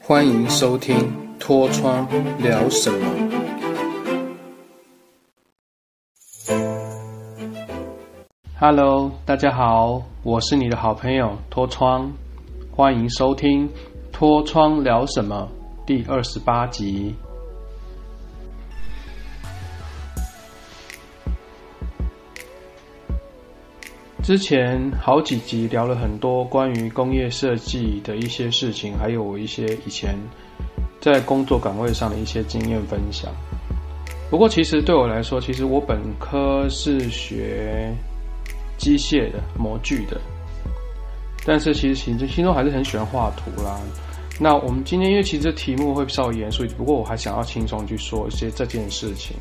欢迎收听《脱窗聊什么》。Hello，大家好，我是你的好朋友脱窗，欢迎收听《脱窗聊什么》第二十八集。之前好几集聊了很多关于工业设计的一些事情，还有我一些以前在工作岗位上的一些经验分享。不过，其实对我来说，其实我本科是学机械的、模具的，但是其实心心中还是很喜欢画图啦。那我们今天因为其实题目会稍微严肃，不过我还想要轻松去说一些这件事情，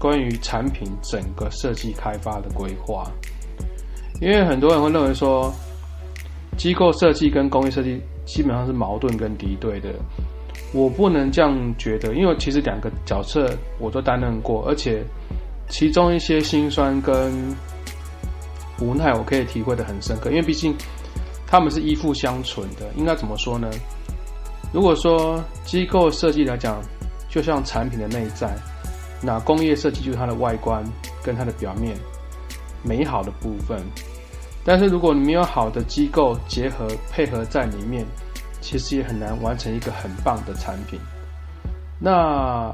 关于产品整个设计开发的规划。因为很多人会认为说，机构设计跟工业设计基本上是矛盾跟敌对的。我不能这样觉得，因为其实两个角色我都担任过，而且其中一些辛酸跟无奈，我可以体会的很深刻。因为毕竟他们是依附相存的。应该怎么说呢？如果说机构设计来讲，就像产品的内在，那工业设计就是它的外观跟它的表面美好的部分。但是如果你没有好的机构结合配合在里面，其实也很难完成一个很棒的产品。那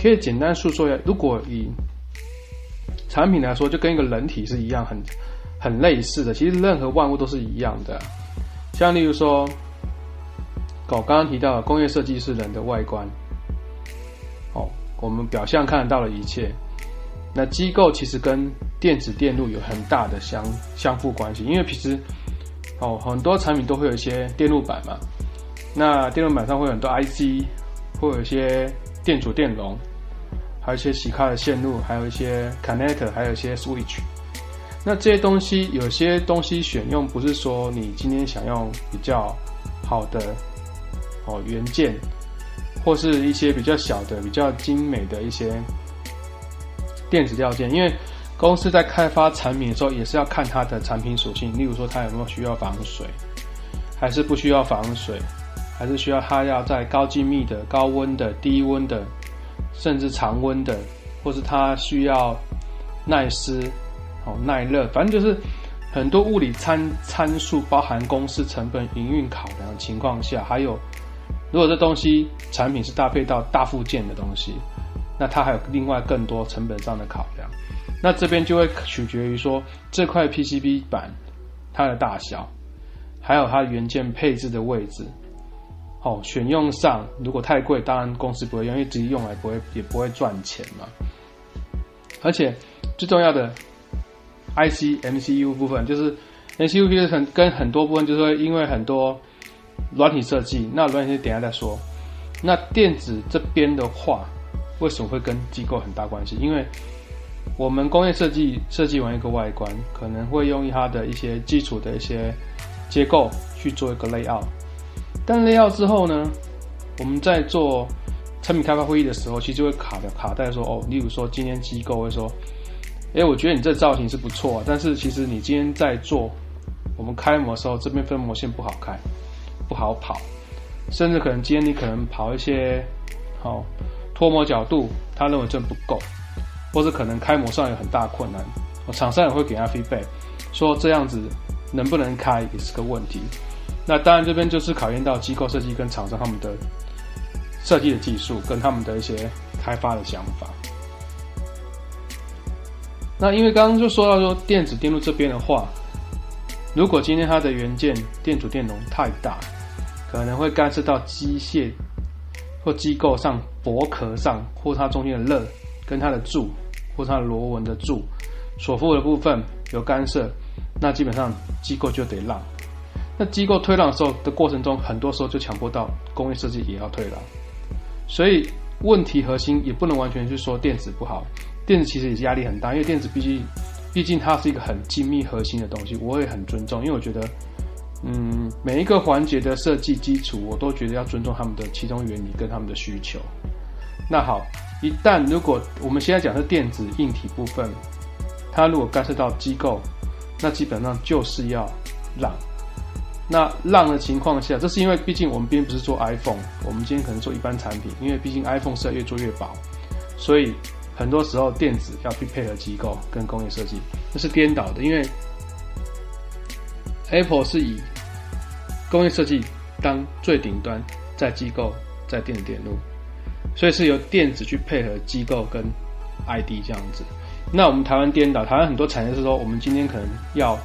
可以简单诉说一下，如果以产品来说，就跟一个人体是一样，很很类似的。其实任何万物都是一样的。像例如说，我刚刚提到的工业设计是人的外观，哦，我们表象看得到的一切。那机构其实跟电子电路有很大的相相互关系，因为平时哦很多产品都会有一些电路板嘛，那电路板上会有很多 IC，会有一些电阻电容，还有一些其他的线路，还有一些 connector，还有一些 switch。那这些东西有些东西选用不是说你今天想用比较好的哦元件，或是一些比较小的、比较精美的一些。电子料件，因为公司在开发产品的时候，也是要看它的产品属性。例如说，它有没有需要防水，还是不需要防水，还是需要它要在高精密的、高温的、低温的，甚至常温的，或是它需要耐湿、哦耐热，反正就是很多物理参参数，包含公司成本、营运考量的情况下，还有如果这东西产品是搭配到大附件的东西。那它还有另外更多成本上的考量，那这边就会取决于说这块 PCB 板它的大小，还有它元件配置的位置。哦，选用上如果太贵，当然公司不会用，因为直接用来不会也不会赚钱嘛。而且最重要的 IC MCU 部分，就是 MCU 其实很跟很多部分就是说因为很多软体设计，那软体等下再说。那电子这边的话。为什么会跟机构很大关系？因为我们工业设计设计完一个外观，可能会用它的一些基础的一些结构去做一个 layout。但 layout 之后呢，我们在做产品开发会议的时候，其实就会卡的卡在说哦，例如说今天机构会说，哎，我觉得你这造型是不错，但是其实你今天在做我们开模的时候，这边分模线不好开，不好跑，甚至可能今天你可能跑一些好。脱模角度，他认为这不够，或者可能开模上有很大困难，厂商也会给他 feedback，说这样子能不能开也是个问题。那当然这边就是考验到机构设计跟厂商他们的设计的技术跟他们的一些开发的想法。那因为刚刚就说到说电子电路这边的话，如果今天它的元件电阻电容太大，可能会干涉到机械。或机构上薄壳上，或它中间的热跟它的柱，或它的螺纹的柱，所附的部分有干涉，那基本上机构就得让。那机构退让的时候的过程中，很多时候就强迫到工业设计也要退让。所以问题核心也不能完全去说电子不好，电子其实也是压力很大，因为电子毕竟毕竟它是一个很精密核心的东西，我也很尊重，因为我觉得。嗯，每一个环节的设计基础，我都觉得要尊重他们的其中原理跟他们的需求。那好，一旦如果我们现在讲是电子硬体部分，它如果干涉到机构，那基本上就是要让。那让的情况下，这是因为毕竟我们并不是做 iPhone，我们今天可能做一般产品，因为毕竟 iPhone 是要越做越薄，所以很多时候电子要去配合机构跟工业设计，这是颠倒的，因为 Apple 是以工业设计当最顶端，在机构在电子电路，所以是由电子去配合机构跟 ID 这样子。那我们台湾颠倒，台湾很多产业是说，我们今天可能要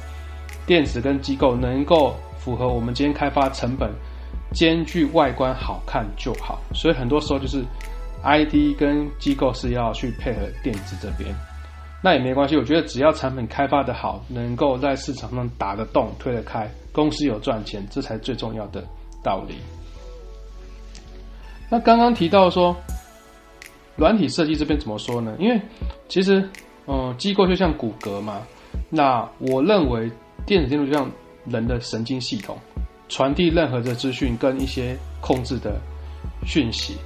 电子跟机构能够符合我们今天开发成本，兼具外观好看就好。所以很多时候就是 ID 跟机构是要去配合电子这边，那也没关系。我觉得只要产品开发的好，能够在市场上打得动、推得开，公司有赚钱，这才最重要的道理。那刚刚提到说，软体设计这边怎么说呢？因为其实。嗯，机构就像骨骼嘛，那我认为电子电路就像人的神经系统，传递任何的资讯跟一些控制的讯息。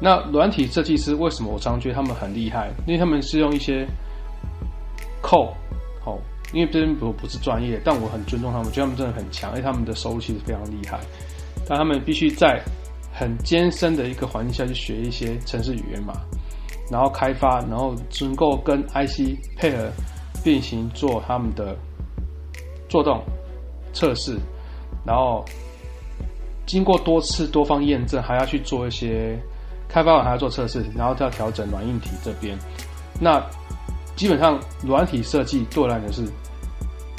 那软体设计师为什么我常觉得他们很厉害？因为他们是用一些扣，哦，因为这边不不是专业，但我很尊重他们，觉得他们真的很强，因为他们的收入其实非常厉害。但他们必须在很艰深的一个环境下去学一些程式语言嘛。然后开发，然后能够跟 IC 配合并行做他们的做动测试，然后经过多次多方验证，还要去做一些开发完还要做测试，然后再要调整软硬体这边。那基本上软体设计对我来讲是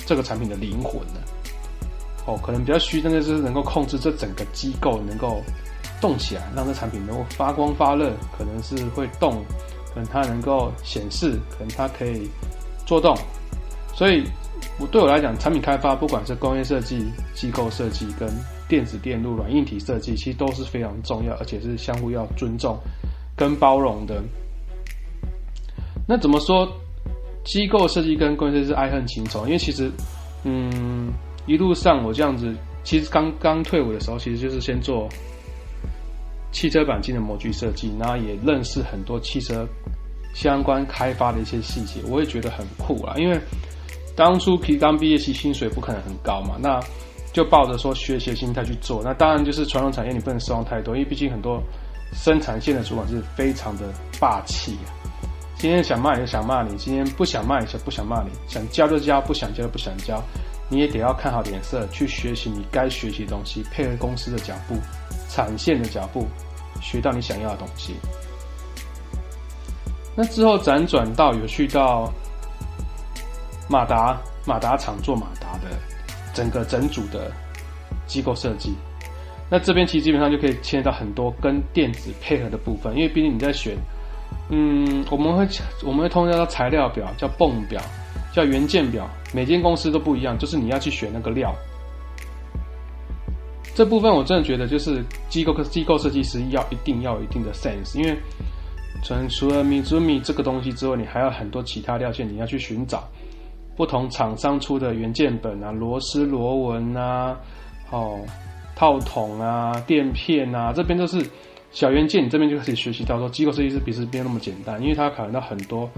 这个产品的灵魂了。哦，可能比较虚，真的是能够控制这整个机构能够。动起来，让这产品能够发光发热，可能是会动，可能它能够显示，可能它可以做动。所以，我对我来讲，产品开发不管是工业设计、机构设计跟电子电路、软硬体设计，其实都是非常重要，而且是相互要尊重跟包容的。那怎么说？机构设计跟工程师是爱恨情仇，因为其实，嗯，一路上我这样子，其实刚刚退伍的时候，其实就是先做。汽车钣金的模具设计，然后也认识很多汽车相关开发的一些细节，我也觉得很酷啊。因为当初皮刚毕业期薪水不可能很高嘛，那就抱着说学习的心态去做。那当然就是传统产业你不能失望太多，因为毕竟很多生产线的主管是非常的霸气啊。今天想骂你就想骂你，今天不想骂你就不想骂你，想教就教，不想教就不想教。你也得要看好脸色去学习你该学习的东西，配合公司的脚步。产线的脚步，学到你想要的东西。那之后辗转到有去到马达马达厂做马达的整个整组的机构设计。那这边其实基本上就可以牵到很多跟电子配合的部分，因为毕竟你在选，嗯，我们会我们会通常叫材料表，叫泵表，叫元件表，每间公司都不一样，就是你要去选那个料。这部分我真的觉得，就是机构机构设计师要一定要有一定的 sense，因为除除了米珠米这个东西之外，你还有很多其他料件，你要去寻找不同厂商出的原件本啊、螺丝螺纹啊、哦套筒啊、垫片啊，这边都是小元件，你这边就可以学习到说，机构设计师其实没有那么简单，因为它考虑到很多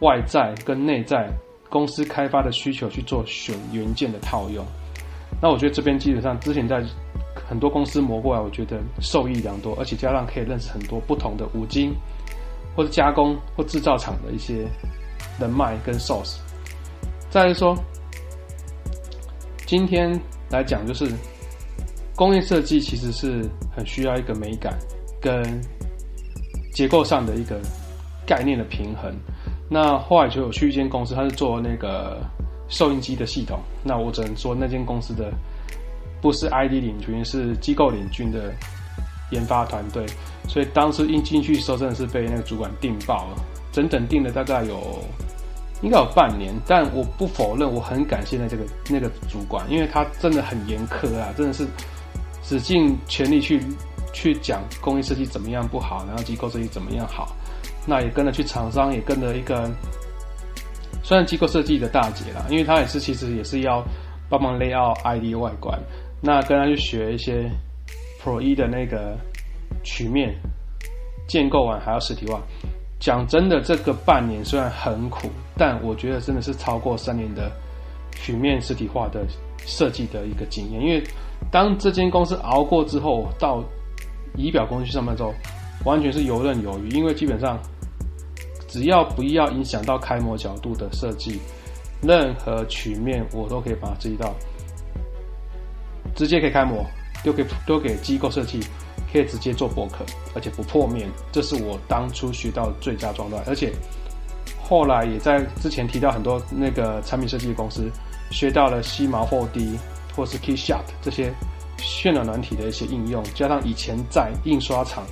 外在跟内在公司开发的需求去做选元件的套用。那我觉得这边基本上之前在。很多公司磨过来，我觉得受益良多，而且加上可以认识很多不同的五金或者加工或制造厂的一些人脉跟 source。再来说，今天来讲就是工业设计其实是很需要一个美感跟结构上的一个概念的平衡。那后来就有去一间公司，他是做那个收音机的系统，那我只能说那间公司的。不是 ID 领军，是机构领军的研发团队，所以当时一进去时候，真的是被那个主管定爆了，整整定了大概有应该有半年。但我不否认，我很感谢那这个那个主管，因为他真的很严苛啊，真的是使尽全力去去讲工业设计怎么样不好，然后机构设计怎么样好。那也跟着去厂商，也跟着一个虽然机构设计的大姐啦，因为她也是其实也是要帮忙 lay out ID 外观。那跟他去学一些 Pro 一的那个曲面建构完还要实体化。讲真的，这个半年虽然很苦，但我觉得真的是超过三年的曲面实体化的设计的一个经验。因为当这间公司熬过之后，到仪表公司去上班周，完全是游刃有余。因为基本上只要不要影响到开模角度的设计，任何曲面我都可以把它设计到，直接可以开模，丢给丢给机构设计。可以直接做博客，而且不破面，这是我当初学到的最佳状态。而且后来也在之前提到很多那个产品设计公司学到了西毛 4D 或是 KeyShot 这些渲染软体的一些应用，加上以前在印刷厂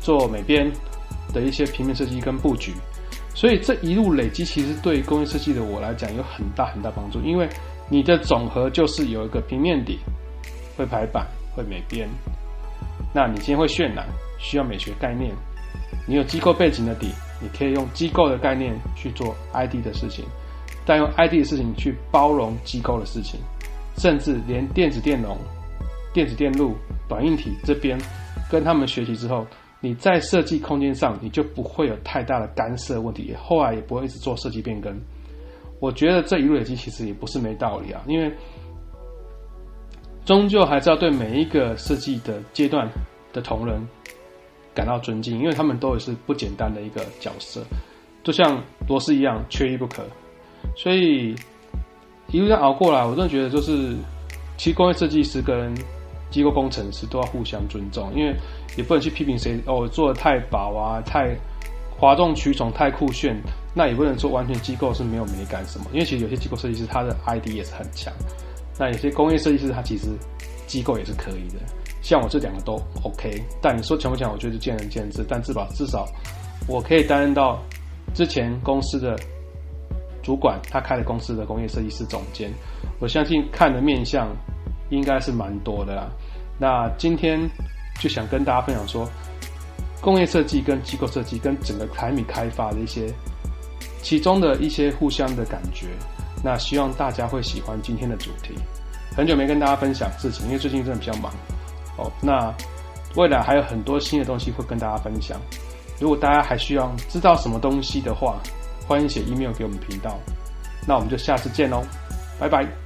做美编的一些平面设计跟布局，所以这一路累积，其实对工业设计的我来讲有很大很大帮助。因为你的总和就是有一个平面底，会排版，会美编。那你今天会渲染，需要美学概念。你有机构背景的底，你可以用机构的概念去做 ID 的事情，再用 ID 的事情去包容机构的事情，甚至连电子电容、电子电路、短硬体这边跟他们学习之后，你在设计空间上你就不会有太大的干涉问题，后来也不会一直做设计变更。我觉得这一路累积其实也不是没道理啊，因为。终究还是要对每一个设计的阶段的同仁感到尊敬，因为他们都也是不简单的一个角色，就像螺丝一样，缺一不可。所以一路上熬过来，我真的觉得就是，其实工业设计师跟机构工程师都要互相尊重，因为也不能去批评谁哦做的太薄啊，太哗众取宠，太酷炫，那也不能说完全机构是没有美感什么，因为其实有些机构设计师他的 ID 也是很强。那有些工业设计师，他其实机构也是可以的，像我这两个都 OK。但你说强不强，我觉得见仁见智。但至少至少，我可以担任到之前公司的主管，他开了公司的工业设计师总监。我相信看的面相应该是蛮多的啦。那今天就想跟大家分享说，工业设计跟机构设计跟整个产品开发的一些其中的一些互相的感觉。那希望大家会喜欢今天的主题。很久没跟大家分享事情，因为最近真的比较忙哦。那未来还有很多新的东西会跟大家分享。如果大家还需要知道什么东西的话，欢迎写 email 给我们频道。那我们就下次见喽，拜拜。